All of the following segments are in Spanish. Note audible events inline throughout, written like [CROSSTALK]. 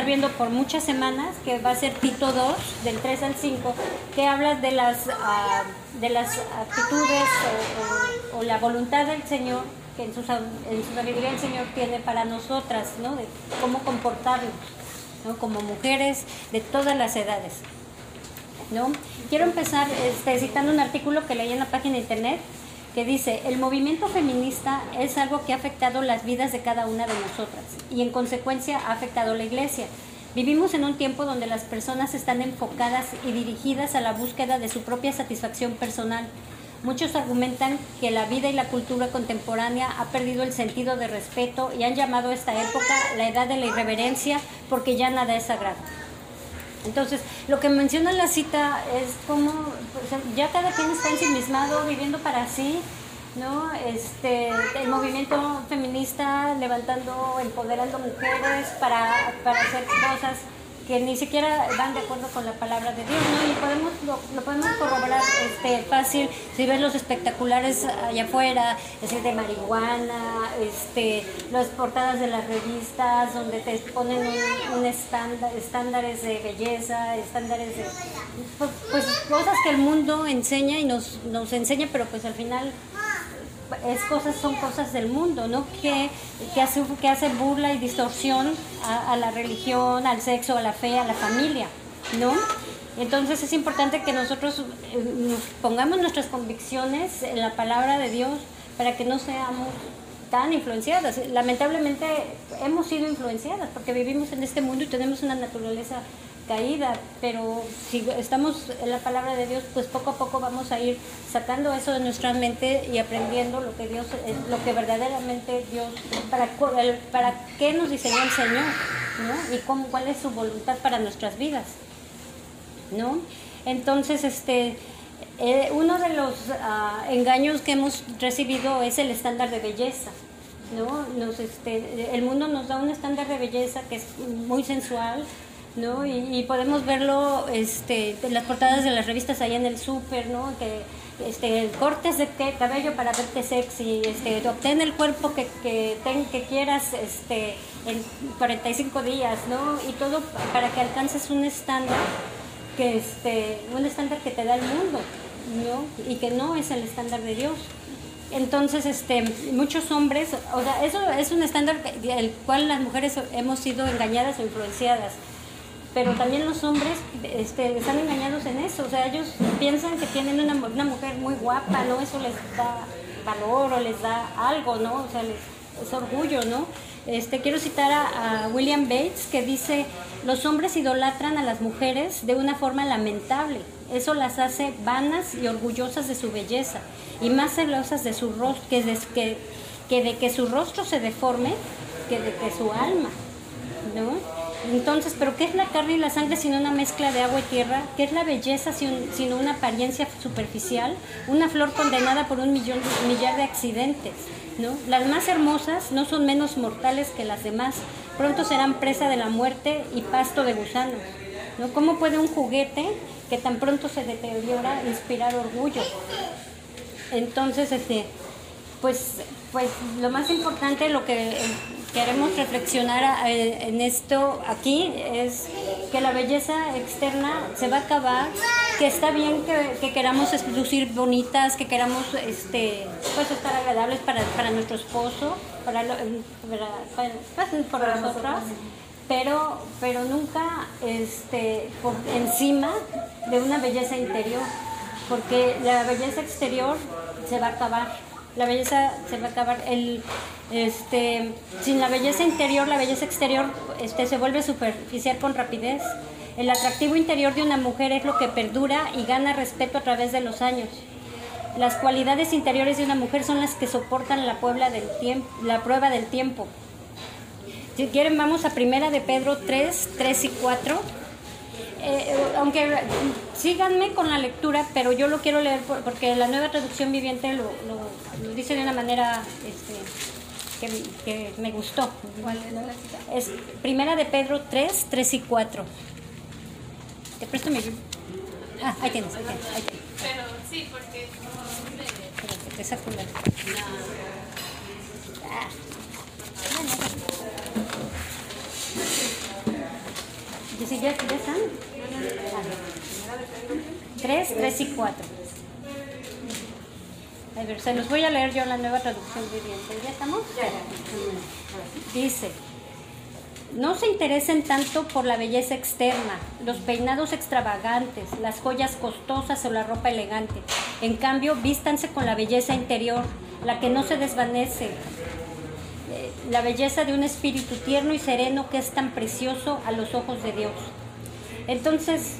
estar viendo por muchas semanas, que va a ser Tito 2, del 3 al 5, que habla de las, ah, de las actitudes o, la voluntad del Señor que en su, en su sabiduría el Señor tiene para nosotras, ¿no? De cómo comportarnos, ¿no? Como mujeres de todas las edades. ¿no? Quiero empezar este, citando un artículo que leí en la página de internet que dice, el movimiento feminista es algo que ha afectado las vidas de cada una de nosotras y en consecuencia ha afectado la iglesia. Vivimos en un tiempo donde las personas están enfocadas y dirigidas a la búsqueda de su propia satisfacción personal. Muchos argumentan que la vida y la cultura contemporánea ha perdido el sentido de respeto y han llamado a esta época la edad de la irreverencia porque ya nada es sagrado. Entonces, lo que menciona la cita es como pues, ya cada quien está ensimismado, viviendo para sí, ¿no? Este, el movimiento feminista levantando, empoderando mujeres para, para hacer cosas que ni siquiera van de acuerdo con la palabra de Dios, ¿no? Y podemos, lo, podemos corroborar este, fácil si ves los espectaculares allá afuera, es decir, de marihuana, este, las portadas de las revistas donde te ponen un, estándar, estándares de belleza, estándares de... Pues, pues, cosas que el mundo enseña y nos, nos enseña, pero pues al final es cosas, son cosas del mundo, ¿no? Que, que, hace, que hace burla y distorsión a, la religión, al sexo, a la fe, a la familia, ¿no? Entonces es importante que nosotros eh, pongamos nuestras convicciones en la palabra de Dios para que no seamos tan influenciadas. Lamentablemente hemos sido influenciadas porque vivimos en este mundo y tenemos una naturaleza caída, pero si estamos en la palabra de Dios, pues poco a poco vamos a ir sacando eso de nuestra mente y aprendiendo lo que Dios, lo que verdaderamente Dios, para, qué nos diseñó el Señor, ¿no? Y cómo, cuál es su voluntad para nuestras vidas, ¿no? Entonces, este, eh, uno de los ah, engaños que hemos recibido es el estándar de belleza. ¿no? Nos, este, el mundo nos da un estándar de belleza que es muy sensual, ¿no? Y, podemos verlo este, en las portadas de las revistas allá en el súper, ¿no? Que este, cortes de cabello para verte sexy, este, obtén el cuerpo que, que, que quieras este, en 45 días, ¿no? Y todo para que alcances un estándar que este, un estándar que te da el mundo, ¿no? Y que no es el estándar de Dios. Entonces, este, muchos hombres, o sea, eso es un estándar del cual las mujeres hemos sido engañadas o influenciadas pero también los hombres este, están engañados en eso, o sea, ellos piensan que tienen una, una mujer muy guapa, ¿no? Eso les da valor o les da algo, ¿no? O sea, les, es orgullo, ¿no? Este, quiero citar a, William Bates que dice, los hombres idolatran a las mujeres de una forma lamentable, eso las hace vanas y orgullosas de su belleza y más celosas de su rostro, que de que, que, de que su rostro se deforme que de que su alma, ¿no? Entonces, ¿pero qué es la carne y la sangre sino una mezcla de agua y tierra? ¿Qué es la belleza sino una apariencia superficial? Una flor condenada por un millón, millar de accidentes. ¿no? Las más hermosas no son menos mortales que las demás. Pronto serán presa de la muerte y pasto de gusanos. ¿no? ¿Cómo puede un juguete que tan pronto se deteriora inspirar orgullo? Entonces, este, pues, pues lo más importante, lo que queremos reflexionar eh, en esto aquí es que la belleza externa se va a acabar, que está bien que, queramos lucir bonitas, que queramos este, pues estar agradables para, para nuestro esposo, para, para, para, nosotras, pero, pero nunca este, por encima de una belleza interior, porque la belleza exterior se va a acabar la belleza se va a acabar. El, este, sin la belleza interior, la belleza exterior este, se vuelve superficial con rapidez. El atractivo interior de una mujer es lo que perdura y gana respeto a través de los años. Las cualidades interiores de una mujer son las que soportan la, del tiempo, la prueba del tiempo. Si quieren, vamos a primera de Pedro 3, 3 y 4 eh, aunque síganme con la lectura, pero yo lo quiero leer porque la nueva traducción viviente lo, dice de una manera este, que, me gustó. es, Primera de Pedro 3, 3 y 4. Te presto mi... Ah, ahí tienes, ahí tienes, ahí tienes. Pero sí, porque... Espérate, te saco la... Ah. Bueno, ¿Y si ya, ya están? Ah. Tres, tres y cuatro. A ver, se los voy a leer yo la nueva traducción viviente. ¿Ya estamos? Dice, no se interesen tanto por la belleza externa, los peinados extravagantes, las joyas costosas o la ropa elegante. En cambio, vístanse con la belleza interior, la que no se desvanece, eh, la belleza de un espíritu tierno y sereno que es tan precioso a los ojos de Dios. Entonces,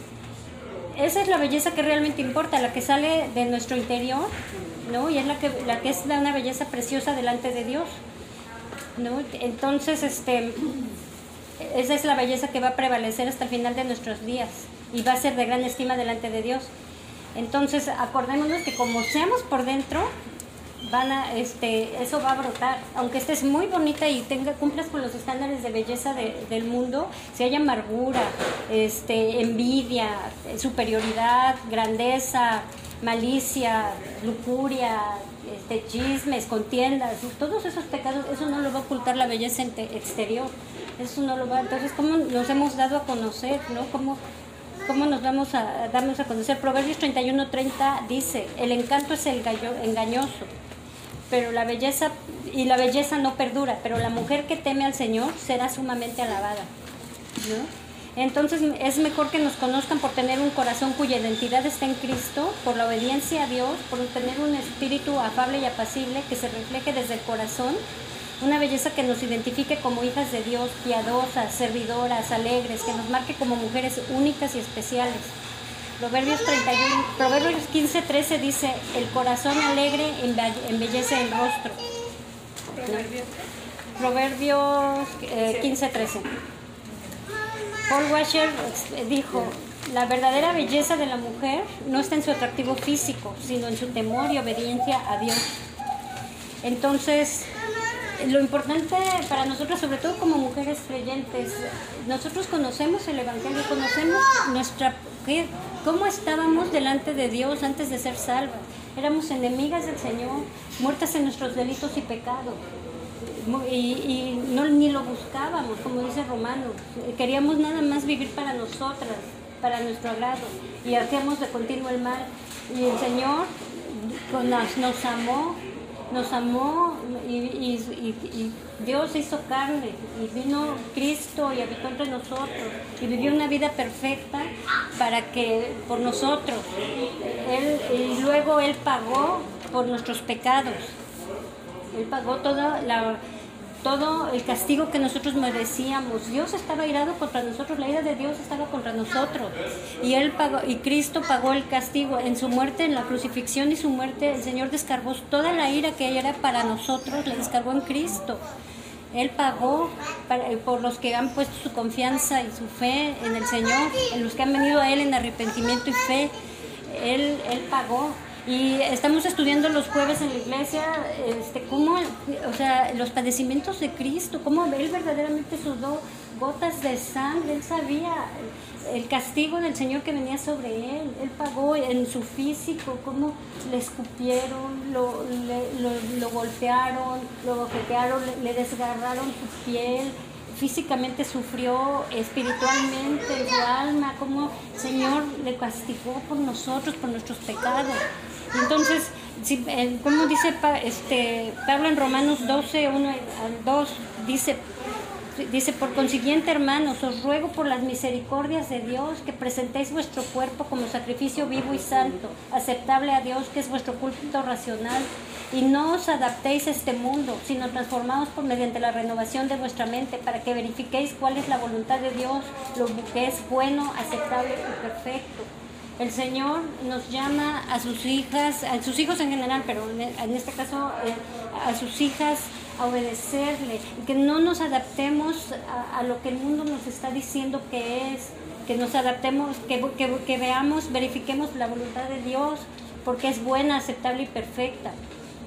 esa es la belleza que realmente importa, la que sale de nuestro interior, ¿no? Y es la que, la que es una belleza preciosa delante de Dios, ¿no? Entonces, este, esa es la belleza que va a prevalecer hasta el final de nuestros días y va a ser de gran estima delante de Dios. Entonces, acordémonos que como seamos por dentro, van a, este, eso va a brotar. Aunque estés muy bonita y tenga, cumplas con los estándares de belleza de- del mundo, si hay amargura, este, envidia, superioridad, grandeza, malicia, lujuria, este, chismes, contiendas, todos esos pecados, eso no lo va a ocultar la belleza exterior. Eso no lo va. Entonces, ¿cómo nos hemos dado a conocer, no? ¿Cómo, ¿Cómo nos vamos a darnos a conocer? Proverbios 31:30 dice, el encanto es el gallo- engañoso, pero la belleza, y la belleza no perdura, pero la mujer que teme al Señor será sumamente alabada. Entonces es mejor que nos conozcan por tener un corazón cuya identidad está en Cristo, por la obediencia a Dios, por tener un espíritu afable y apacible que se refleje desde el corazón, una belleza que nos identifique como hijas de Dios, piadosas, servidoras, alegres, que nos marque como mujeres únicas y especiales. Proverbios 31, Proverbios 15, 13 dice, el corazón alegre embe- embellece el rostro. Proverbios eh, 15, 13. Paul Washer dijo, la verdadera belleza de la mujer no está en su atractivo físico, sino en su temor y obediencia a Dios. Entonces, lo importante para nosotros, sobre todo como mujeres creyentes, nosotros conocemos el Evangelio, conocemos nuestra, qué- cómo estábamos delante de Dios antes de ser salvas. Éramos enemigas del Señor, muertas en nuestros delitos y pecados. Y, no, ni lo buscábamos, como dice Romanos. Queríamos nada más vivir para nosotras, para nuestro agrado. Y hacíamos de continuo el mal. Y el Señor nos, nos amó, nos amó y, Dios hizo carne y vino Cristo y habitó entre nosotros y vivió una vida perfecta para que por nosotros. Él, y luego él pagó por nuestros pecados. Él pagó toda la, todo el castigo que nosotros merecíamos. Dios estaba irado contra nosotros, la ira de Dios estaba contra nosotros. Y él pagó, y Cristo pagó el castigo en su muerte, en la crucifixión y su muerte, el Señor descargó toda la ira que era para nosotros, la descargó en Cristo. Él pagó para- por los que han puesto su confianza y su fe en el Señor, en los que han venido a Él en arrepentimiento y fe. Él, él pagó. Y estamos estudiando los jueves en la iglesia, este, cómo, o sea, los padecimientos de Cristo, cómo Él verdaderamente sudó gotas de sangre, Él sabía el castigo del Señor que venía sobre Él, Él pagó en su físico, cómo le escupieron, lo, le- lo, golpearon, lo bofetearon, le, le desgarraron su piel, físicamente sufrió, espiritualmente en su alma, como Señor le castigó por nosotros, por nuestros pecados. Entonces, si, eh, como dice este, Pablo en Romanos 12, 1 al 2, dice, dice, por consiguiente, hermanos, os ruego por las misericordias de Dios que presentéis vuestro cuerpo como sacrificio vivo y santo, aceptable a Dios, que es vuestro culto racional, y no os adaptéis a este mundo, sino transformaos por mediante la renovación de vuestra mente, para que verifiquéis cuál es la voluntad de Dios, lo que es bueno, aceptable y perfecto. El Señor nos llama a sus hijas, a sus hijos en general, pero en en este caso eh, a sus hijas a obedecerle, que no nos adaptemos a, lo que el mundo nos está diciendo que es, que nos adaptemos, que, que, que veamos, verifiquemos la voluntad de Dios, porque es buena, aceptable y perfecta.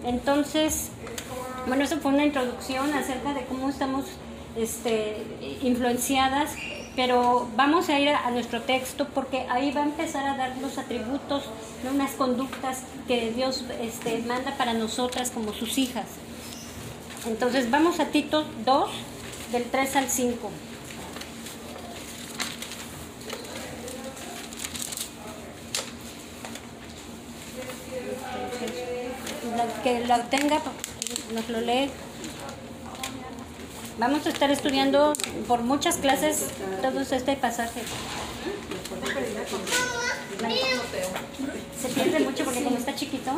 Entonces, bueno, eso fue una introducción acerca de cómo estamos este, influenciadas pero vamos a ir a, nuestro texto porque ahí va a empezar a dar los atributos, unas conductas que Dios este, manda para nosotras como sus hijas. Entonces vamos a Tito 2, del 3 al 5. que la tenga, nos lo lee. Vamos a estar estudiando por muchas clases todos este pasaje. Se pierde mucho porque como está chiquito.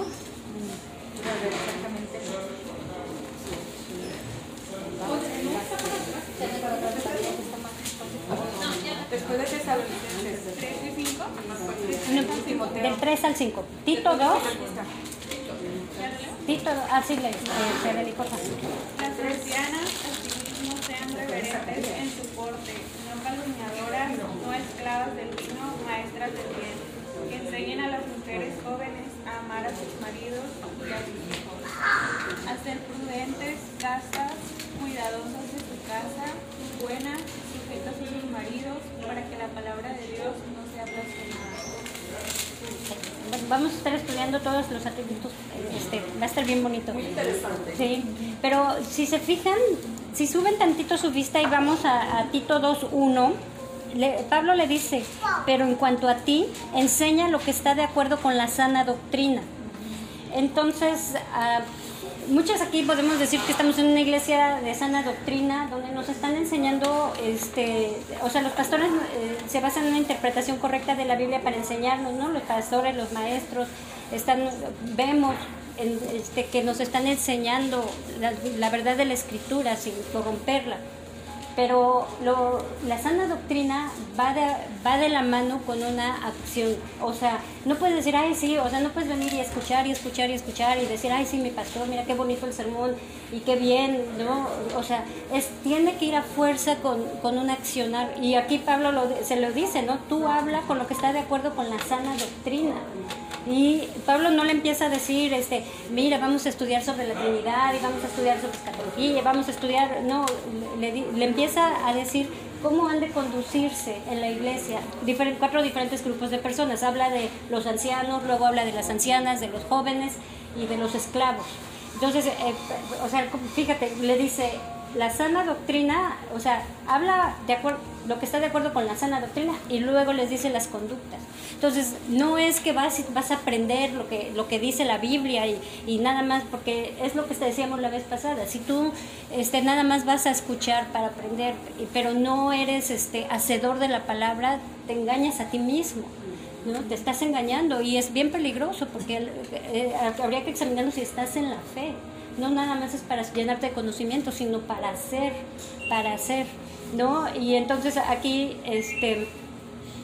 Después de 3 y 5, del 3 al 5. Tito 2. Tito, así ah, le, se le Las asimismo en su porte, no calumniadoras, no esclavas del vino, maestras del bien, que enseñen a las mujeres jóvenes a amar a sus maridos y a sus hijos, a ser prudentes, castas, cuidadosas de su casa, buenas, sujetas a sus maridos, para que la palabra de Dios no sea blasfemada. Vamos a estar estudiando todos los atributos, este, va a estar bien bonito. Muy interesante. Sí, pero si se fijan, si suben tantito su vista y vamos a, Tito 2.1, Pablo le dice, pero en cuanto a ti, enseña lo que está de acuerdo con la sana doctrina. Entonces, uh, muchas aquí podemos decir que estamos en una iglesia de sana doctrina donde nos están enseñando, este, o sea, los pastores eh, se basan en una interpretación correcta de la Biblia para enseñarnos, ¿no? Los pastores, los maestros, están, vemos este, que nos están enseñando la, la verdad de la escritura sin corromperla pero lo, la sana doctrina va de, va de la mano con una acción. O sea, no puedes decir, ay, sí, o sea, no puedes venir y escuchar y escuchar y escuchar y decir, ay, sí, mi pastor, mira qué bonito el sermón y qué bien, ¿no? O sea, es, tiene que ir a fuerza con, con un accionar. Y aquí Pablo se lo dice, ¿no? Tú habla con lo que está de acuerdo con la sana doctrina. Y Pablo no le empieza a decir, este, mira, vamos a estudiar sobre la Trinidad y vamos a estudiar sobre escatología, vamos a estudiar, no, le, empieza a decir cómo han de conducirse en la iglesia cuatro diferentes grupos de personas. Habla de los ancianos, luego habla de las ancianas, de los jóvenes y de los esclavos. Entonces, eh, o sea, fíjate, le dice, la sana doctrina, o sea, habla de acuerdo, lo que está de acuerdo con la sana doctrina y luego les dice las conductas. Entonces, no es que vas, vas a aprender lo que, lo que dice la Biblia y, nada más, porque es lo que te decíamos la vez pasada. Si tú este, nada más vas a escuchar para aprender, pero no eres este, hacedor de la palabra, te engañas a ti mismo. ¿no? Te estás engañando y es bien peligroso porque eh, habría que examinarlo si estás en la fe no nada más es para llenarte de conocimiento, sino para hacer, para hacer, ¿no? Y entonces aquí, este,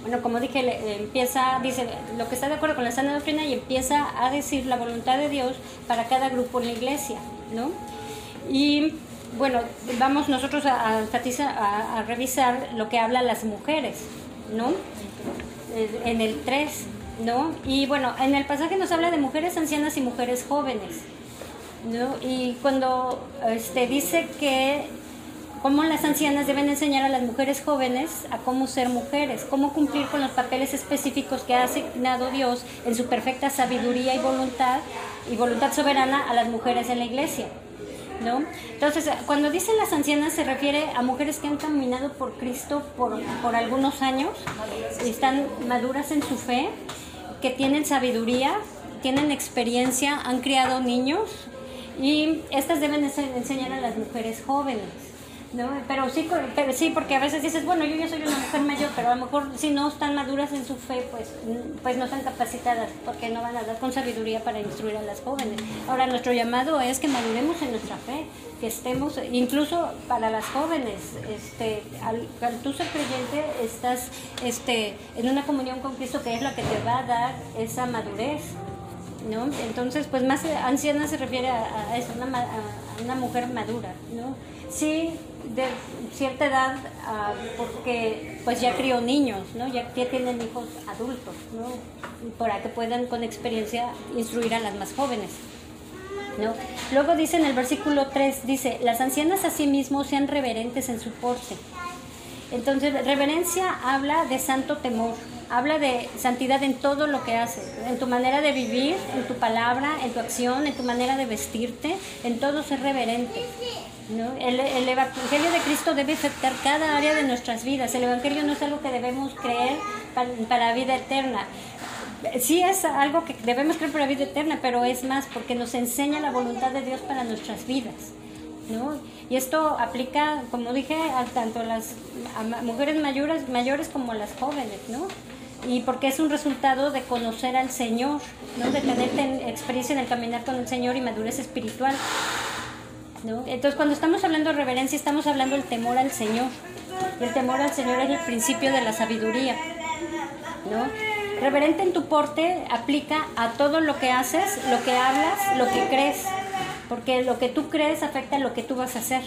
bueno, como dije, empieza, dice lo que está de acuerdo con la sana doctrina y empieza a decir la voluntad de Dios para cada grupo en la iglesia, ¿no? Y bueno, vamos nosotros a, revisar lo que habla las mujeres, ¿no? En el 3, ¿no? Y bueno, en el pasaje nos habla de mujeres ancianas y mujeres jóvenes. ¿no? Y cuando este, dice que cómo las ancianas deben enseñar a las mujeres jóvenes a cómo ser mujeres, cómo cumplir con los papeles específicos que ha asignado Dios en su perfecta sabiduría y voluntad y voluntad soberana a las mujeres en la iglesia. ¿No? Entonces, cuando dice las ancianas se refiere a mujeres que han caminado por Cristo por, por algunos años, están maduras en su fe, que tienen sabiduría, tienen experiencia, han criado niños, y estas deben enseñar a las mujeres jóvenes. ¿No? Pero sí, pero sí, porque a veces dices, bueno, yo ya soy una mujer mayor, pero a lo mejor si no están maduras en su fe, pues, pues no están capacitadas, porque no van a dar con sabiduría para instruir a las jóvenes. Ahora, nuestro llamado es que maduremos en nuestra fe, que estemos, incluso para las jóvenes, este, al, al tú ser creyente, estás este, en una comunión con Cristo, que es la que te va a dar esa madurez. ¿no? Entonces, pues más anciana se refiere a, eso, una, a una mujer madura, ¿no? Sí, de cierta edad, ah, porque pues ya crió niños, ¿no? Ya, tienen hijos adultos, ¿no? Para que puedan con experiencia instruir a las más jóvenes. ¿No? Luego dice en el versículo 3, dice, las ancianas asimismo sean reverentes en su porte. Entonces, reverencia habla de santo temor, habla de santidad en todo lo que haces, en tu manera de vivir, en tu palabra, en tu acción, en tu manera de vestirte, en todo ser reverente. El, Evangelio de Cristo debe afectar cada área de nuestras vidas. El Evangelio no es algo que debemos creer para, vida eterna sí es algo que debemos creer para la vida eterna, pero es más porque nos enseña la voluntad de Dios para nuestras vidas. ¿no? Y esto aplica, como dije, a tanto a las mujeres mayores, mayores como a las jóvenes, ¿no? Y porque es un resultado de conocer al Señor, ¿no? De tener experiencia en el caminar con el Señor y madurez espiritual. ¿no? Entonces, cuando estamos hablando de reverencia, estamos hablando del temor al Señor. Y el temor al Señor es el principio de la sabiduría. ¿no? Reverente en tu porte aplica a todo lo que haces, lo que hablas, lo que crees porque lo que tú crees afecta a lo que tú vas a hacer.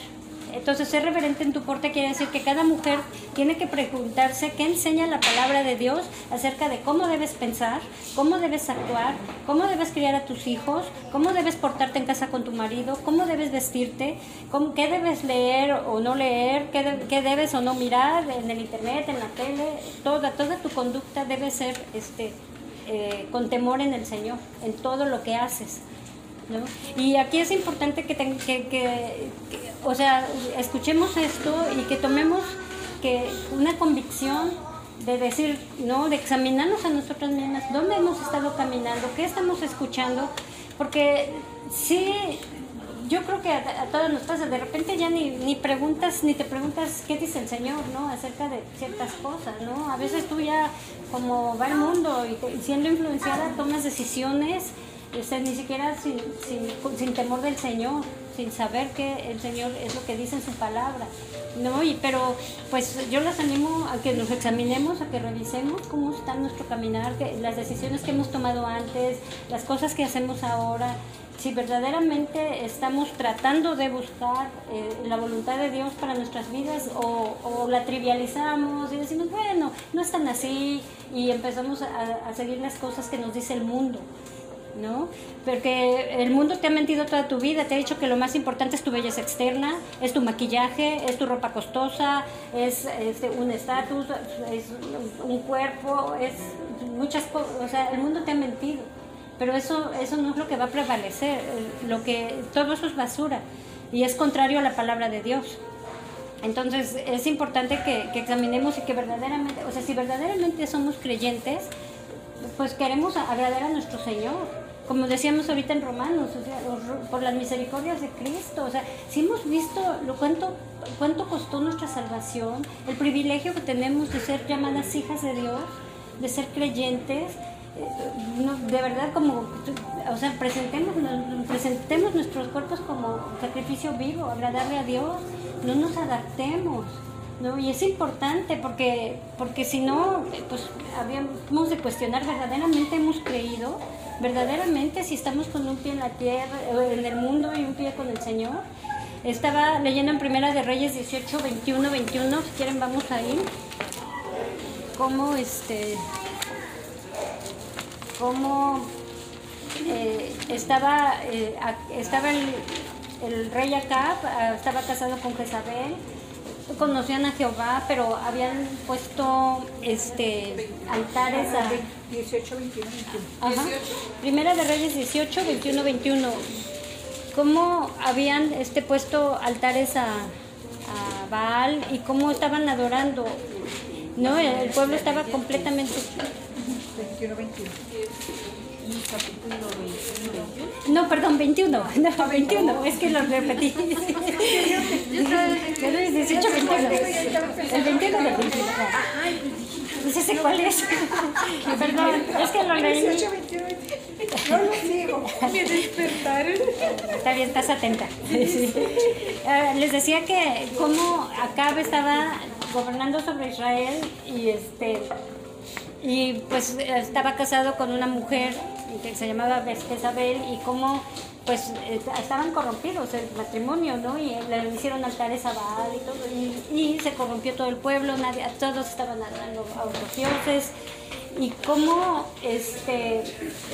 Entonces, ser reverente en tu porte quiere decir que cada mujer tiene que preguntarse qué enseña la palabra de Dios acerca de cómo debes pensar, cómo debes actuar, cómo debes criar a tus hijos, cómo debes portarte en casa con tu marido, cómo debes vestirte, cómo, qué debes leer o no leer, qué, debes o no mirar en el internet, en la tele. Toda, toda tu conducta debe ser este, eh, con temor en el Señor, en todo lo que haces. Y aquí es importante que, que, o sea, escuchemos esto y que tomemos que una convicción de decir, ¿no? De examinarnos a nosotros mismas, dónde hemos estado caminando, qué estamos escuchando, porque sí, yo creo que a, todos nos pasa, de repente ya ni, ni preguntas, ni te preguntas qué dice el Señor, ¿no? Acerca de ciertas cosas, ¿no? A veces tú ya, como va el mundo y siendo influenciada, tomas decisiones ni siquiera sin, sin, temor del Señor, sin saber que el Señor es lo que dice en su palabra. ¿no? Y, pero pues yo las animo a que nos examinemos, a que revisemos cómo está nuestro caminar, las decisiones que hemos tomado antes, las cosas que hacemos ahora, si verdaderamente estamos tratando de buscar eh, la voluntad de Dios para nuestras vidas o, la trivializamos y decimos, bueno, no es tan así y empezamos a seguir las cosas que nos dice el mundo. ¿No? Porque el mundo te ha mentido toda tu vida, te ha dicho que lo más importante es tu belleza externa, es tu maquillaje, es tu ropa costosa, es, un estatus, es un cuerpo, es muchas cosas, o sea, el mundo te ha mentido. Pero eso, eso no es lo que va a prevalecer, lo que, todo eso es basura y es contrario a la palabra de Dios. Entonces es importante que, que examinemos y que verdaderamente, o sea, si verdaderamente somos creyentes, pues queremos agradar a nuestro Señor como decíamos ahorita en Romanos, por las misericordias de Cristo, o sea, si hemos visto lo cuánto, cuánto costó nuestra salvación, el privilegio que tenemos de ser llamadas hijas de Dios, de ser creyentes, eh, de verdad como, o sea, presentemos, presentemos nuestros cuerpos como sacrificio vivo, agradable a Dios, no nos adaptemos. ¿No? Y es importante porque, porque si no, pues habíamos de cuestionar, verdaderamente hemos creído, verdaderamente si estamos con un pie en la tierra, en el mundo y un pie con el Señor. Estaba leyendo en Primera de Reyes 18, 21, 21, si quieren vamos ahí. Cómo este cómo eh, estaba, eh, estaba el, el, rey Acab, ah, estaba casado con Jezabel, conocían a Jehová, pero habían puesto este altares a 18, 21, 21. Primera de Reyes 18, 21, 21. ¿Cómo habían este puesto altares a, a Baal y cómo estaban adorando? No, el pueblo estaba completamente 21, 21. No, perdón, 21. [LAUGHS] No, 21. Es que lo repetí. [LAUGHS] 18, 21. [LAUGHS] El 21 de 21. No sé cuál es. Perdón, es que lo leí. 18, 21. No lo digo. Me despertaron. Está bien, estás atenta. Uh, les decía que como Acab estaba gobernando sobre Israel y este y pues estaba casado con una mujer que se llamaba Jezabel y cómo pues estaban corrompidos el matrimonio, ¿no? Y le hicieron altares a Baal y todo, y, se corrompió todo el pueblo, nadie, todos estaban adorando a otros dioses. Y cómo este,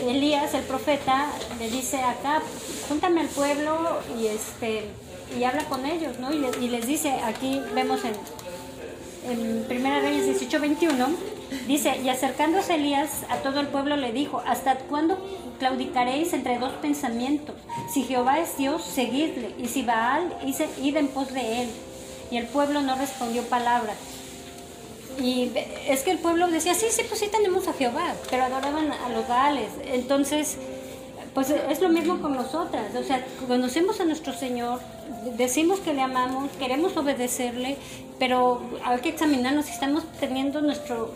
Elías, el profeta, le dice acá, júntame al pueblo y, este, y habla con ellos, ¿no? Y, y les dice, aquí vemos en en Primera Reyes 18, 21, dice, y acercándose Elías a todo el pueblo le dijo, ¿hasta cuándo claudicaréis entre dos pensamientos? Si Jehová es Dios, seguidle, y si Baal, id en pos de él. Y el pueblo no respondió palabra. Y es que el pueblo decía, sí, sí, pues sí tenemos a Jehová, pero adoraban a los Baales. Entonces, pues es lo mismo con nosotras. O sea, conocemos a nuestro Señor, decimos que le amamos, queremos obedecerle, pero hay que examinarnos si estamos teniendo nuestros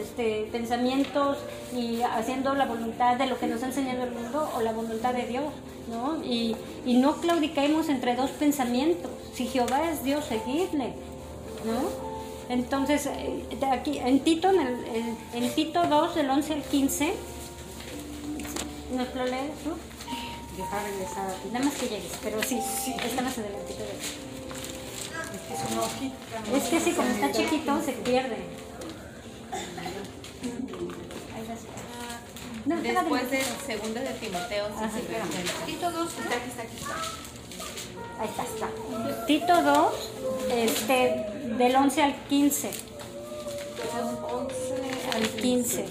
este, pensamientos y haciendo la voluntad de lo que nos ha enseñado el mundo o la voluntad de Dios, ¿no? Y, y no claudiquemos entre dos pensamientos. Si Jehová es Dios, seguidle, ¿no? Entonces, eh, aquí en Tito, en, en, Tito 2, del 11 al 15, ¿nos lo lees tú? Dejar regresar aquí. Nada más que llegues, pero sí, sí. está más adelantito. Es que es una hojita. Es que sí, como está chiquito, se pierde. No, Después de segundo de Timoteo, Ajá, sí, Tito 2, está aquí, está aquí. Ahí está, está. Tito 2, este, del 11 al 15. 11 al 15.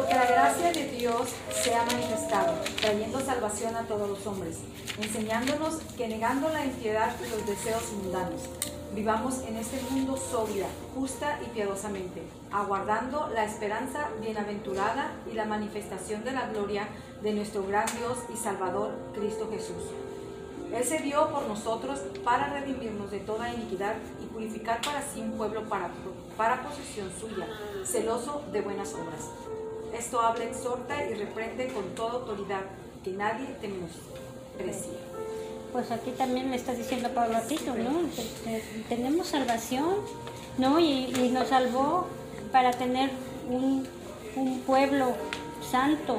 Porque la gracia de Dios se ha manifestado, trayendo salvación a todos los hombres, enseñándonos que negando la impiedad y los deseos mundanos, vivamos en este mundo sobria, justa y piadosamente, aguardando la esperanza bienaventurada y la manifestación de la gloria de nuestro gran Dios y Salvador, Cristo Jesús él se dio por nosotros para redimirnos de toda iniquidad y purificar para sí un pueblo para, para posesión suya, celoso de buenas obras. Esto habla, exhorta y reprende con toda autoridad, que nadie te menosprecie. Pues aquí también me está diciendo Pablo a Tito, ¿no? Tenemos salvación, ¿no? Y, nos salvó para tener un, un pueblo santo,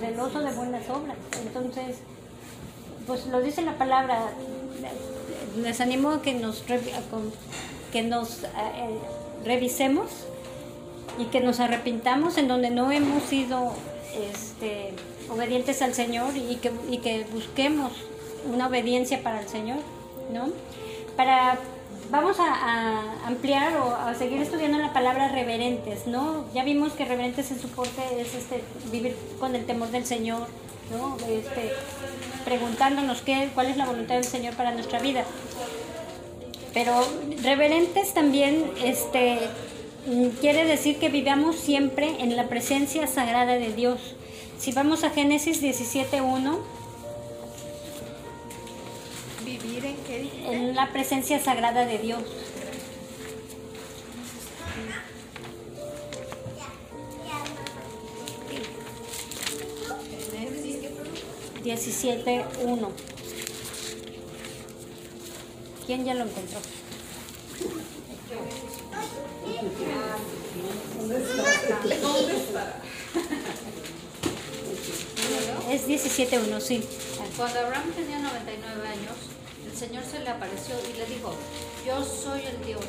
celoso de buenas obras. Entonces, pues lo dice la palabra, les animo a que nos, que nos eh, revisemos y que nos arrepintamos en donde no hemos sido este, obedientes al Señor y que, y que busquemos una obediencia para el Señor, ¿no? Para, vamos a, ampliar o a seguir estudiando la palabra reverentes, ¿no? Ya vimos que reverentes en su porte es este, vivir con el temor del Señor, ¿no? Este, preguntándonos qué, cuál es la voluntad del Señor para nuestra vida. Pero reverentes también este, quiere decir que vivamos siempre en la presencia sagrada de Dios. Si vamos a Génesis 17.1, ¿Vivir en qué? En la presencia sagrada de Dios. 17.1. ¿Quién ya lo encontró? Es 17.1, sí. Cuando Abraham tenía 99 años, el Señor se le apareció y le dijo, yo soy el Dios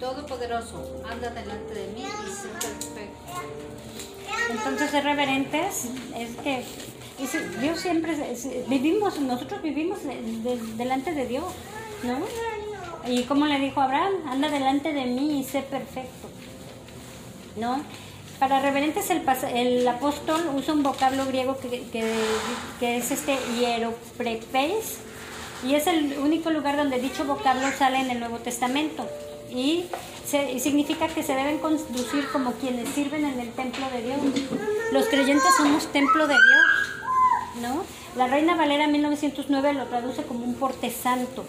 Todopoderoso, anda delante de mí y sé perfecto. Entonces, reverentes es que Dios siempre, vivimos, nosotros vivimos delante de Dios, ¿no? Y como le dijo Abraham, anda delante de mí y sé perfecto, ¿no? Para reverentes el, el apóstol usa un vocablo griego que, es este hieroprepeis y es el único lugar donde dicho vocablo sale en el Nuevo Testamento y significa que se deben conducir como quienes sirven en el templo de Dios. Los creyentes somos templo de Dios. ¿no? La Reina Valera 1909 lo traduce como un porte santo,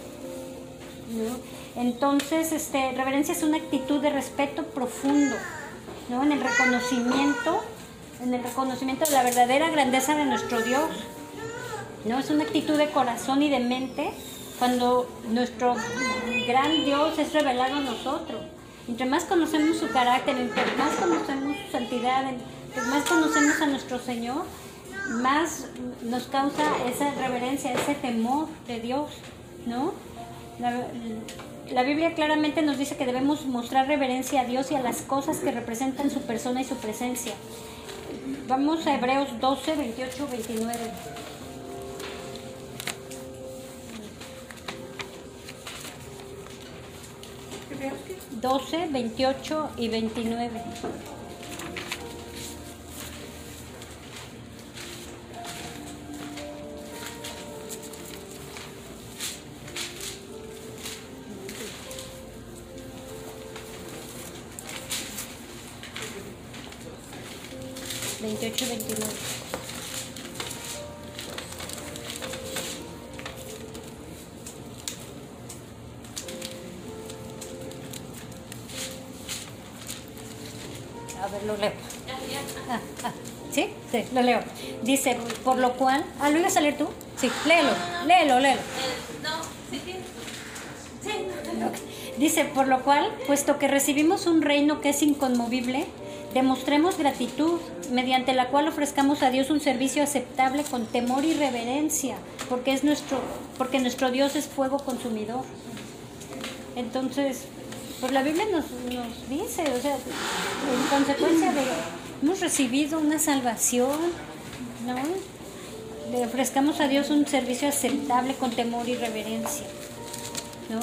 Entonces, este, reverencia es una actitud de respeto profundo, ¿no? En el reconocimiento, en el reconocimiento de la verdadera grandeza de nuestro Dios, ¿no? Es una actitud de corazón y de mente cuando nuestro gran Dios es revelado a nosotros. Entre más conocemos su carácter, entre más conocemos su santidad, entre más conocemos a nuestro Señor, más nos causa esa reverencia, ese temor de Dios, ¿no? La, Biblia claramente nos dice que debemos mostrar reverencia a Dios y a las cosas que representan su persona y su presencia. Vamos a Hebreos 12, 28, 29. Hebreos qué? 12, 28 y 29. Veintiocho, veintinueve. A ver, lo leo. Ah, ah, ¿Sí? Sí, lo leo. Dice, por lo cual... Ah, ¿lo ibas a leer tú? Sí, léelo, léelo, léelo. Ok. Dice, por lo cual, puesto que recibimos un reino que es inconmovible, demostremos gratitud, mediante la cual ofrezcamos a Dios un servicio aceptable con temor y reverencia, porque es nuestro, porque nuestro Dios es fuego consumidor. Entonces, pues la Biblia nos, nos dice, o sea, en consecuencia de hemos recibido una salvación, ¿no? Le ofrezcamos a Dios un servicio aceptable con temor y reverencia, ¿no?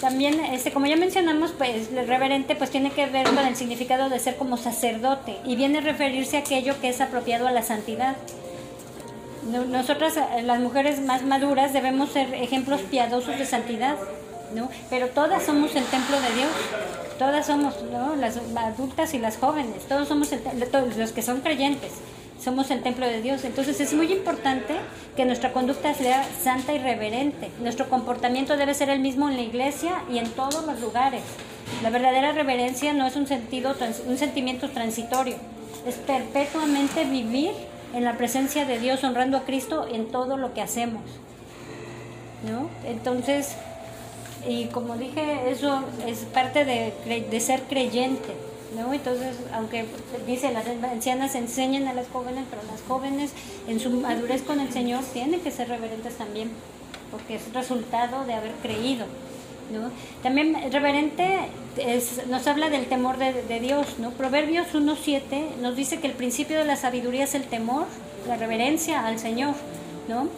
También, este, como ya mencionamos, pues el reverente pues tiene que ver con el significado de ser como sacerdote y viene a referirse a aquello que es apropiado a la santidad. No- Nosotras, eh, las mujeres más maduras, debemos ser ejemplos piadosos de santidad, ¿no? Pero todas somos el templo de Dios, todas somos, ¿no? Las adultas y las jóvenes, todos somos el todos los que son creyentes, somos el templo de Dios. Entonces es muy importante que nuestra conducta sea santa y reverente. Nuestro comportamiento debe ser el mismo en la iglesia y en todos los lugares. La verdadera reverencia no es un sentido, un sentimiento transitorio, es perpetuamente vivir en la presencia de Dios, honrando a Cristo en todo lo que hacemos. ¿no? Entonces, y como dije, eso es parte de, de ser creyente, ¿no? Entonces, aunque dice las ancianas enseñan a las jóvenes, pero las jóvenes en su madurez con el Señor tienen que ser reverentes también, porque es resultado de haber creído. ¿no? También reverente nos habla del temor de, de Dios, ¿no? Proverbios 1.7 nos dice que el principio de la sabiduría es el temor, la reverencia al Señor, ¿no?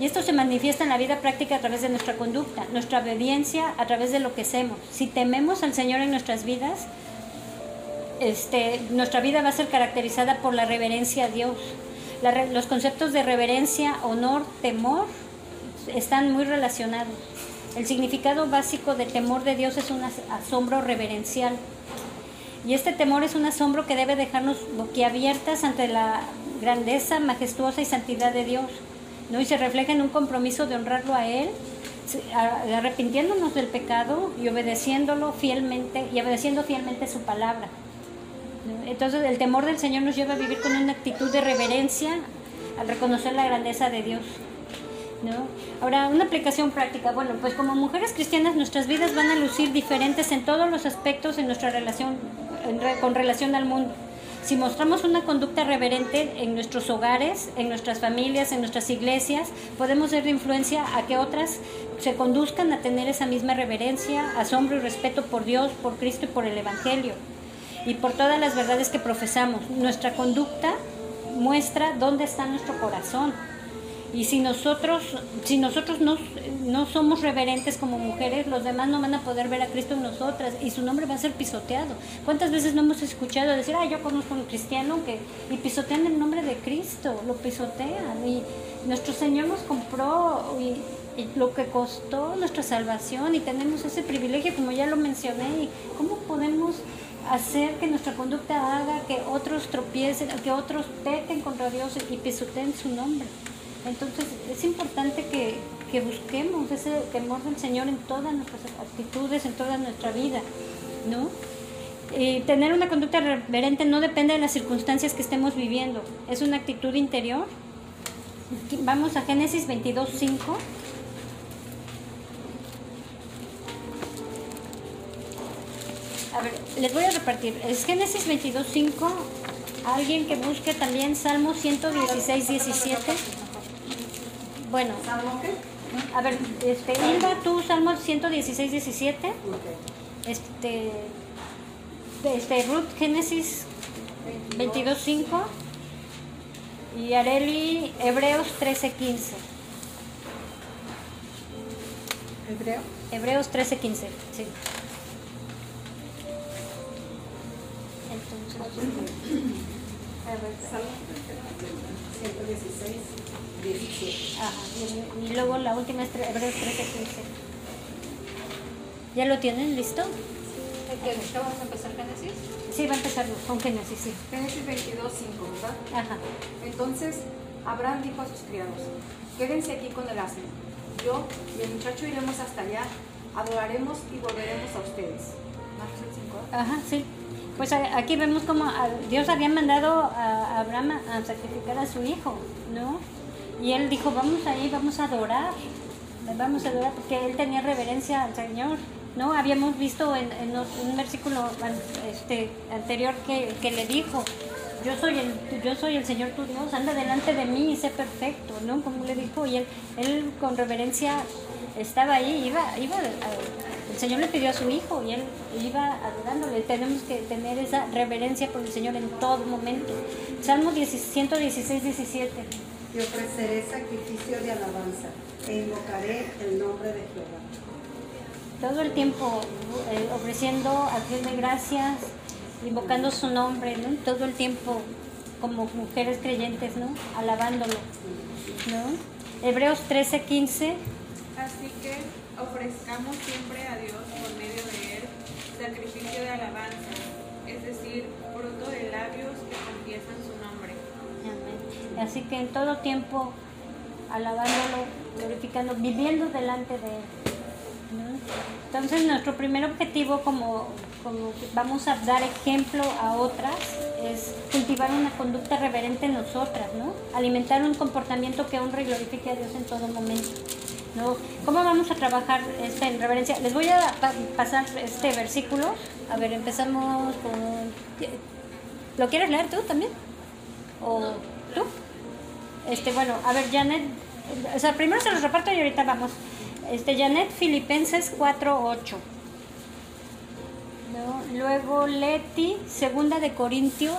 Y esto se manifiesta en la vida práctica a través de nuestra conducta, nuestra obediencia a través de lo que hacemos. Si tememos al Señor en nuestras vidas, este, nuestra vida va a ser caracterizada por la reverencia a Dios. Los conceptos de reverencia, honor, temor están muy relacionados. El significado básico de temor de Dios es un as- asombro reverencial. Y este temor es un asombro que debe dejarnos boquiabiertas ante la grandeza, majestuosa y santidad de Dios. ¿no? Y se refleja en un compromiso de honrarlo a Él, arrepintiéndonos del pecado y obedeciéndolo fielmente, y obedeciendo fielmente su palabra. Entonces el temor del Señor nos lleva a vivir con una actitud de reverencia al reconocer la grandeza de Dios. ¿no? Ahora, una aplicación práctica. Bueno, pues como mujeres cristianas nuestras vidas van a lucir diferentes en todos los aspectos en nuestra relación, en con relación al mundo. Si mostramos una conducta reverente en nuestros hogares, en nuestras familias, en nuestras iglesias, podemos ser de influencia a que otras se conduzcan a tener esa misma reverencia, asombro y respeto por Dios, por Cristo y por el Evangelio y por todas las verdades que profesamos. Nuestra conducta muestra dónde está nuestro corazón. Y si nosotros, si nosotros no, no somos reverentes como mujeres, los demás no van a poder ver a Cristo en nosotras y su nombre va a ser pisoteado. ¿Cuántas veces no hemos escuchado decir, ah, yo conozco a un cristiano que y pisotean el nombre de Cristo, lo pisotean y nuestro Señor nos compró y, lo que costó nuestra salvación y tenemos ese privilegio, como ya lo mencioné, cómo podemos hacer que nuestra conducta haga que otros tropiecen, que otros pequen contra Dios y pisoteen su nombre. Entonces es importante que, que busquemos ese temor del Señor en todas nuestras actitudes, en toda nuestra vida, ¿no? Y tener una conducta reverente no depende de las circunstancias que estemos viviendo, es una actitud interior. Vamos a Génesis 22, 5. A ver, les voy a repartir. Es Génesis 22, 5. Alguien que busque también Salmo 116, 17. Bueno, ¿Salmo qué? a ver, este, Hilda, tú Salmo 116, 17. Este, este, Ruth, Génesis 22, 5. Y Areli, Hebreos 13, 15. Hebreo. Hebreos 13, 15, sí. 116, 17. Ajá, y, y luego la última es Hebreos 13, 15. ¿Ya lo tienen listo? ¿Qué, qué vamos a empezar Génesis? Sí, va a empezar con Génesis, sí. Génesis 22, 5, ¿verdad? Ajá. Entonces Abraham dijo a sus criados, quédense aquí con el asno. Yo y el muchacho iremos hasta allá, adoraremos y volveremos a ustedes. Marcos 5. Ajá, sí. Pues aquí vemos como Dios había mandado a Abraham a sacrificar a su hijo, ¿no? Y él dijo, vamos ahí, vamos a adorar, vamos a adorar, porque él tenía reverencia al Señor, ¿no? Habíamos visto en, un versículo este, anterior que, le dijo, yo soy, el, yo soy el Señor tu Dios, anda delante de mí y sé perfecto, ¿no? Como le dijo, y él, él con reverencia estaba ahí, iba, iba a- Señor le pidió a su hijo y él iba adorándole. Tenemos que tener esa reverencia por el Señor en todo momento. Salmo 10 116, 17. y ofreceré sacrificio de alabanza e invocaré el nombre de Jehová. Todo el tiempo eh, ofreciendo acción de gracias, invocando su nombre, ¿no? Todo el tiempo como mujeres creyentes, ¿no? Alabándolo, ¿no? Hebreos 13, 15. Así que ofrezcamos siempre a Dios por medio de Él sacrificio de alabanza, es decir, fruto de labios que confiesan su nombre. Así que en todo tiempo alabándolo, glorificando, viviendo delante de Él. Entonces nuestro primer objetivo como, como vamos a dar ejemplo a otras es cultivar una conducta reverente en nosotras, ¿no? alimentar un comportamiento que honre y glorifique a Dios en todo momento. ¿No? ¿Cómo vamos a trabajar esta en reverencia? Les voy a pa- pasar este versículo. A ver, empezamos con... ¿Lo quieres leer tú también? ¿O tú? Este, bueno, a ver, Janet, o sea, primero se los reparto y ahorita vamos. Este, Janet Filipenses 4.8. ¿No? Luego Leti, segunda de Corintios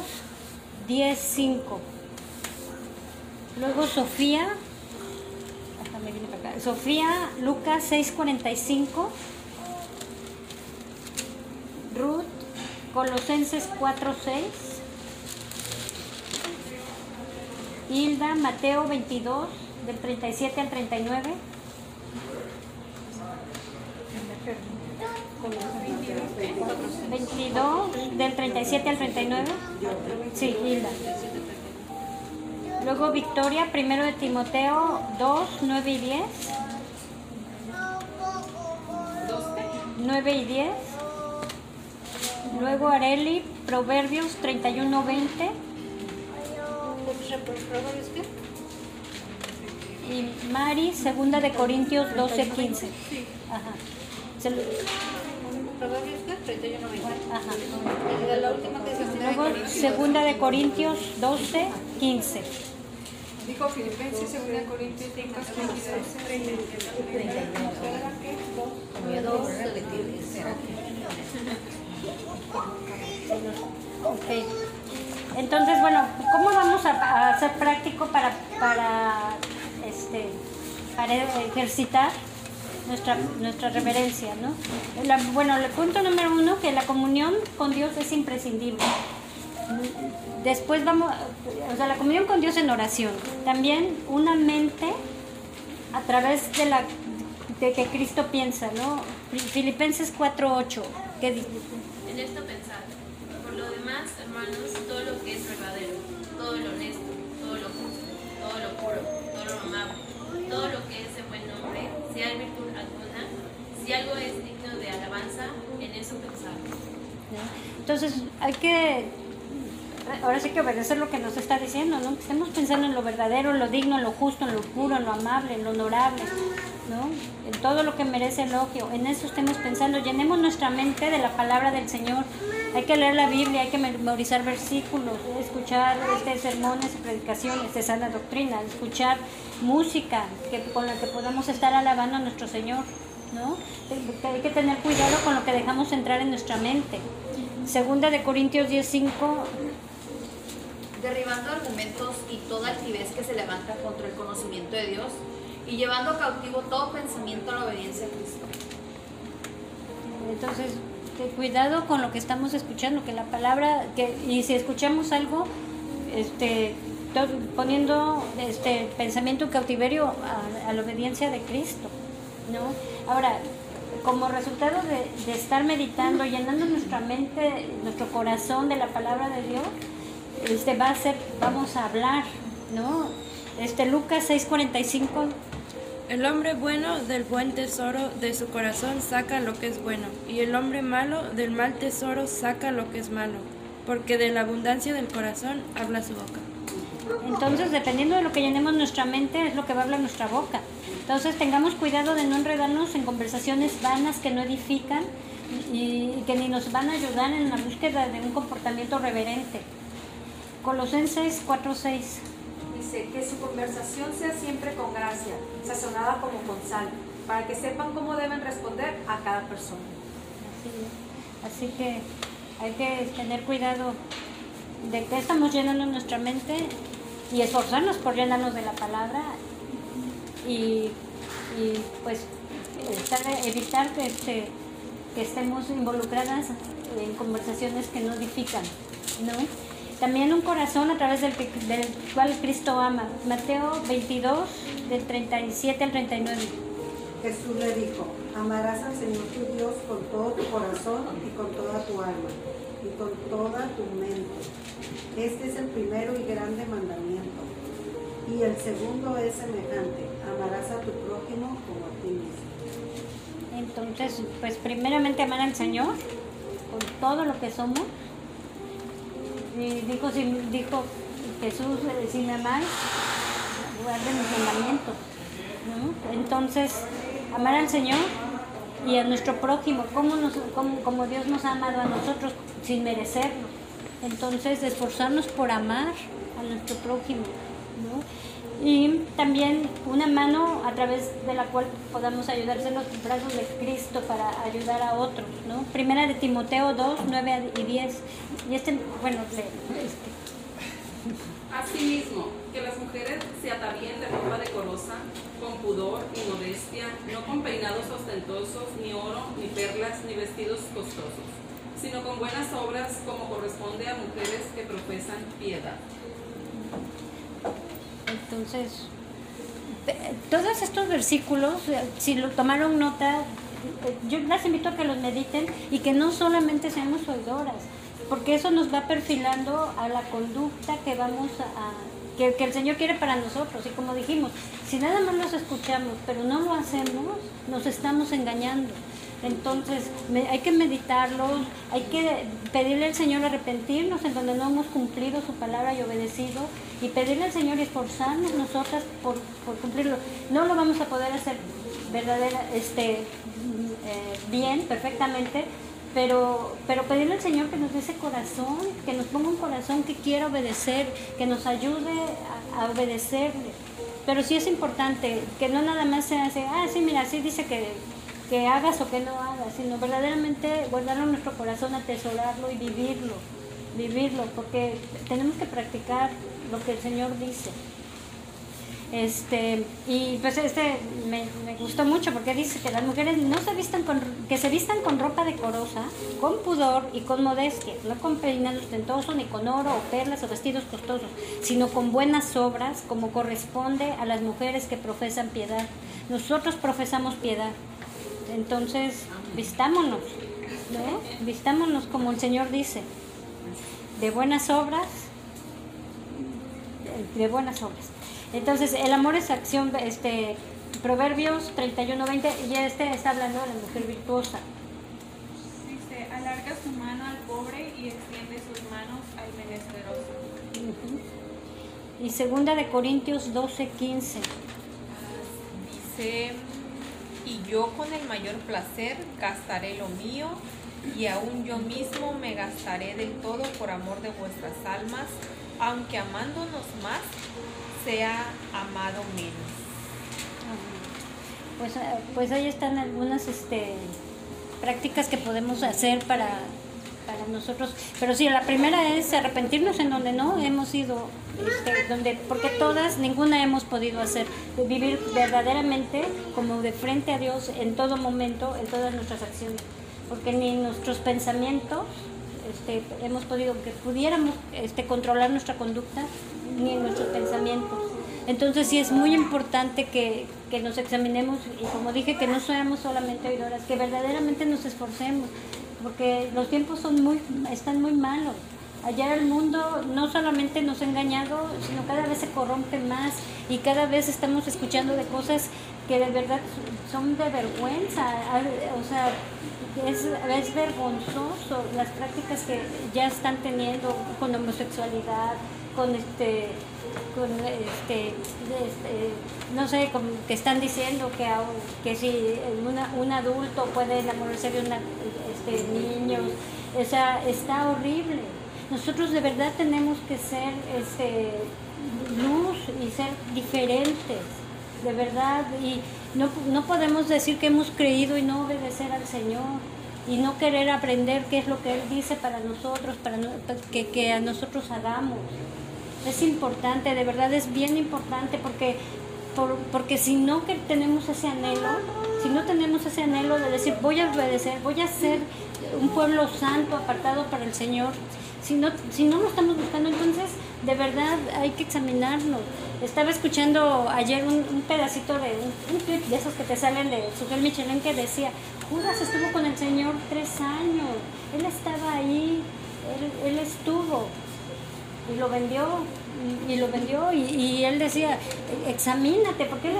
10.5. Luego Sofía, Sofía, Lucas 6.45. Ruth, Colosenses 4.6. Hilda, Mateo 22, del 37 al 39. 22, del 37 al 39. Sí, Hilda. Luego Victoria, primero de Timoteo 2, 9 y 10. 9 y 10. Luego Areli, Proverbios 31, 20. ¿Proverbios qué? Y Mari, segunda de Corintios 12, 15. Ajá. ¿Proverbios qué? 31, 20. ajá. Se Luego, segunda de Corintios 12, 15. Dijo Filipenses, 2 Corintios 5, Dos selectives. Ok. Entonces, bueno, ¿cómo vamos a, a hacer práctico para, para, este, para ejercitar nuestra, nuestra reverencia, ¿no? La- bueno, el punto número uno, que la comunión con Dios es imprescindible. Después vamos, o sea, la comunión con Dios en oración. También una mente a través de la de que Cristo piensa, ¿no? Filipenses 4:8, que dice? En esto pensad. Por lo demás, hermanos, todo lo que es verdadero, todo lo honesto, todo lo justo, todo lo puro, todo lo amable, todo lo que es de buen nombre, si hay virtud alguna, si algo es digno de alabanza, en eso pensad. ¿no? Entonces hay que, ahora sí que obedecer lo que nos está diciendo, ¿no? Que estemos pensando en lo verdadero, en lo digno, en lo justo, en lo puro, en lo amable, en lo honorable, ¿no? En todo lo que merece elogio, en eso estemos pensando, llenemos nuestra mente de la palabra del Señor. Hay que leer la Biblia, hay que memorizar versículos, escuchar este, sermones y predicaciones de sana doctrina, escuchar música que, con la que podamos estar alabando a nuestro Señor. ¿no? Hay que tener cuidado con lo que dejamos entrar en nuestra mente. Segunda de Corintios 10:5, derribando argumentos y toda altivez que se levanta contra el conocimiento de Dios y llevando cautivo todo pensamiento a la obediencia a Cristo. entonces cuidado con lo que estamos escuchando, que la palabra, que y si escuchamos algo, este, poniendo este pensamiento cautiverio a, la obediencia de Cristo, ¿no? Ahora, como resultado de estar meditando, llenando nuestra mente, nuestro corazón de la palabra de Dios, este va a ser, vamos a hablar, ¿no? Este Lucas 6:45 El hombre bueno del buen tesoro de su corazón saca lo que es bueno, y el hombre malo del mal tesoro saca lo que es malo, porque de la abundancia del corazón habla su boca. Entonces, dependiendo de lo que llenemos nuestra mente, es lo que va a hablar nuestra boca. Entonces, tengamos cuidado de no enredarnos en conversaciones vanas que no edifican y, y que ni nos van a ayudar en la búsqueda de un comportamiento reverente. Colosenses 4:6. Dice que su conversación sea siempre con gracia, sazonada como con sal, para que sepan cómo deben responder a cada persona. Así. Así que hay que tener cuidado de que estamos llenando nuestra mente y esforzarnos por llenarnos de la palabra y, y, pues evitar que, este- que estemos involucradas en conversaciones que no edifican, ¿no? También un corazón a través del, cual Cristo ama. Mateo 22, del 37 al 39. Jesús le dijo, amarás al Señor tu Dios con todo tu corazón y con toda tu alma y con toda tu mente. Este es el primero y grande mandamiento. Y el segundo es semejante, amarás a tu prójimo como a ti mismo. Entonces, pues primeramente amar al Señor con todo lo que somos. Y dijo, dijo Jesús, eh, si me guarden mis mandamientos. Entonces, amar al Señor y a nuestro prójimo, como, Dios nos ha amado a nosotros sin merecerlo. Entonces, esforzarnos por amar a nuestro prójimo. Y también una mano a través de la cual podamos ayudarse en los brazos de Cristo para ayudar a otros. ¿no? Primera de Timoteo 2, 9 y 10. Y este, bueno, le- este, Asimismo, que las mujeres se atavíen de ropa decorosa, con pudor y modestia, no con peinados ostentosos, ni oro, ni perlas, ni vestidos costosos, sino con buenas obras como corresponde a mujeres que profesan piedad. Entonces, todos estos versículos, eh, si lo tomaron nota, eh, yo las invito a que los mediten y que no solamente seamos oidoras, porque eso nos va perfilando a la conducta que vamos a, que, el Señor quiere para nosotros. Y como dijimos, si nada más los escuchamos, pero no lo hacemos, nos estamos engañando. Entonces, hay que meditarlos, hay que pedirle al Señor arrepentirnos en donde no hemos cumplido su palabra y obedecido, y pedirle al Señor y esforzarnos nosotras por, por cumplirlo. No lo vamos a poder hacer verdadera, este, eh, bien, perfectamente, pero, pero pedirle al Señor que nos dé ese corazón, que nos ponga un corazón que quiera obedecer, que nos ayude a, a obedecerle. Pero sí es importante que no nada más se hace, ah, sí, mira, sí dice que, que hagas o que no hagas, sino verdaderamente guardarlo en nuestro corazón, atesorarlo y vivirlo, vivirlo, porque tenemos que practicar lo que el Señor dice. Este, y pues este me, me gustó mucho porque dice que las mujeres no se vistan con, que se vistan con ropa decorosa, con pudor y con modestia, no con peinado ostentoso, ni con oro o perlas o vestidos costosos, sino con buenas obras, como corresponde a las mujeres que profesan piedad. Nosotros profesamos piedad. Entonces, vistámonos, ¿no? Vistámonos como el Señor dice, de buenas obras, de buenas obras. Entonces, el amor es acción, este, Proverbios 31-20, y este está hablando de la mujer virtuosa. Dice, alarga su mano al pobre y extiende sus manos al menesteroso. Y segunda de Corintios 12-15. Dice, y yo con el mayor placer gastaré lo mío, y aún yo mismo me gastaré del todo por amor de vuestras almas, aunque amándonos más, sea amado menos. Pues, eh, pues ahí están algunas este, prácticas que podemos hacer para, para nosotros. Pero sí, la primera es arrepentirnos en donde no hemos ido, este, donde, porque todas, ninguna hemos podido hacer. Vivir verdaderamente como de frente a Dios en todo momento, en todas nuestras acciones. porque ni nuestros pensamientos este, hemos podido, que pudiéramos este, controlar nuestra conducta, ni nuestros pensamientos. Entonces sí es muy importante que, que nos examinemos y como dije, que no seamos solamente oidoras, que verdaderamente nos esforcemos, porque los tiempos son muy, están muy malos. Allá el mundo no solamente nos ha engañado, sino cada vez se corrompe más y cada vez estamos escuchando de cosas que de verdad son de vergüenza. O sea, es, es vergonzoso las prácticas que ya están teniendo con homosexualidad, con este con este, este, no sé, que están diciendo que, que si una, un adulto puede enamorarse de una, este, niños, o sea, está horrible. Nosotros de verdad tenemos que ser este, luz y ser diferentes, de verdad, y no, no podemos decir que hemos creído y no obedecer al Señor y no querer aprender qué es lo que Él dice para nosotros, para que, que a nosotros hagamos. Es importante, de verdad es bien importante porque, porque si no que tenemos ese anhelo, si no tenemos ese anhelo de decir voy a obedecer, voy a ser un pueblo santo apartado para el Señor, si no, si no lo estamos buscando, entonces de verdad hay que examinarnos. Estaba escuchando ayer un, pedacito de un, clip de esos que te salen de Sujel Michelin que decía, Judas estuvo con el Señor tres años, él estaba ahí, él estuvo y lo vendió y, lo vendió y, él decía examínate porque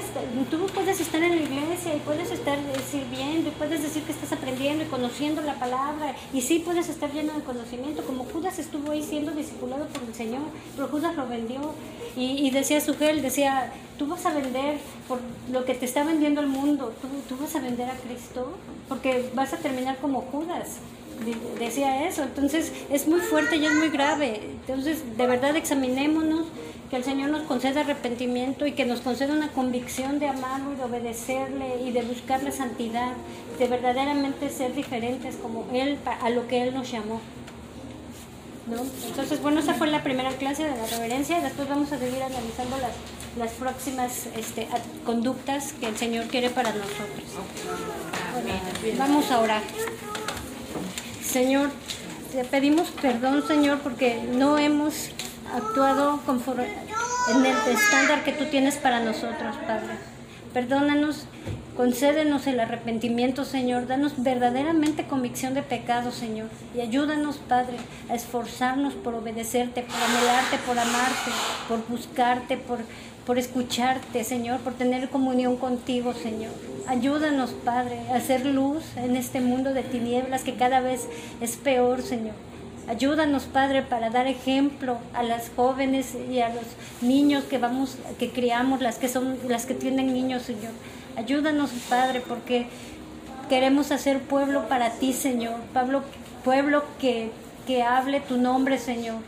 tú puedes estar en la iglesia y puedes estar eh, sirviendo y puedes decir que estás aprendiendo y conociendo la palabra y sí puedes estar lleno de conocimiento como Judas estuvo ahí siendo discipulado por el Señor pero Judas lo vendió. Y, decía Sugel decía tú vas a vender por lo que te está vendiendo el mundo tú, tú vas a vender a Cristo porque vas a terminar como Judas decía eso. Entonces es muy fuerte y es muy grave. Entonces de verdad examinémonos, que el Señor nos conceda arrepentimiento y que nos conceda una convicción de amarlo y de obedecerle y de buscar la santidad, de verdaderamente ser diferentes como Él, a lo que Él nos llamó. ¿No? Entonces, bueno, esa fue la primera clase de la reverencia. Después vamos a seguir analizando las, las próximas este, conductas que el Señor quiere para nosotros. vamos a orar. Señor, te pedimos perdón, Señor, porque no hemos actuado conforme en el estándar que tú tienes para nosotros, Padre. Perdónanos, concédenos el arrepentimiento, Señor. Danos verdaderamente convicción de pecado, Señor. Y ayúdanos, Padre, a esforzarnos por obedecerte, por anhelarte, por amarte, por buscarte, por por escucharte, Señor, por tener comunión contigo, Señor. Ayúdanos, Padre, a hacer luz en este mundo de tinieblas que cada vez es peor, Señor. Ayúdanos, Padre, para dar ejemplo a las jóvenes y a los niños que vamos, que criamos, las que son, las que tienen niños, Señor. Ayúdanos, Padre, porque queremos hacer pueblo para ti, Señor. Pablo, pueblo que, que hable tu nombre, Señor.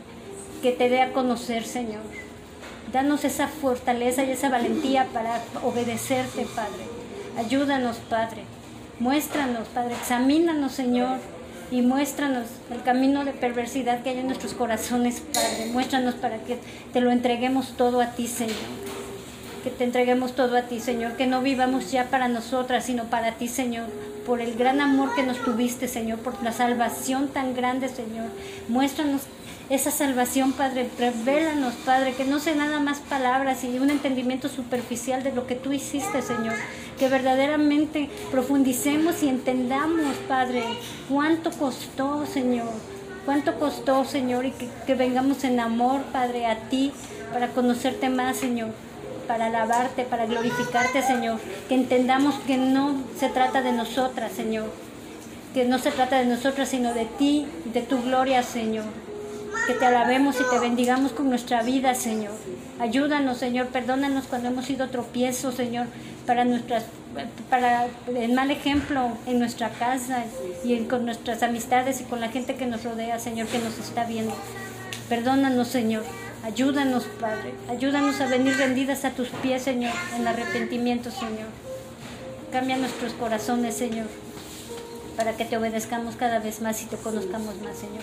Que te dé a conocer, Señor. Danos esa fortaleza y esa valentía para obedecerte, Padre. Ayúdanos, Padre. Muéstranos, Padre. Examínanos, Señor. Y muéstranos el camino de perversidad que hay en nuestros corazones, Padre. Muéstranos para que te lo entreguemos todo a ti, Señor. Que te entreguemos todo a ti, Señor. Que no vivamos ya para nosotras, sino para ti, Señor. Por el gran amor que nos tuviste, Señor. Por la salvación tan grande, Señor. Muéstranos esa salvación, Padre. Revélanos, Padre, que no sea nada más palabras y un entendimiento superficial de lo que tú hiciste, Señor. Que verdaderamente profundicemos y entendamos, Padre, cuánto costó, Señor. Cuánto costó, Señor, y que, que vengamos en amor, Padre, a ti, para conocerte más, Señor para alabarte, para glorificarte, Señor. Que entendamos que no se trata de nosotras, Señor. Que no se trata de nosotras, sino de ti, de tu gloria, Señor que te alabemos y te bendigamos con nuestra vida, Señor. Ayúdanos, Señor, perdónanos cuando hemos sido tropiezos, Señor, para nuestras para el mal ejemplo en nuestra casa y con nuestras amistades y con la gente que nos rodea, Señor, que nos está viendo. Perdónanos, Señor. Ayúdanos, Padre. Ayúdanos a venir rendidas a tus pies, Señor, en arrepentimiento, Señor. Cambia nuestros corazones, Señor, para que te obedezcamos cada vez más y te conozcamos más, Señor.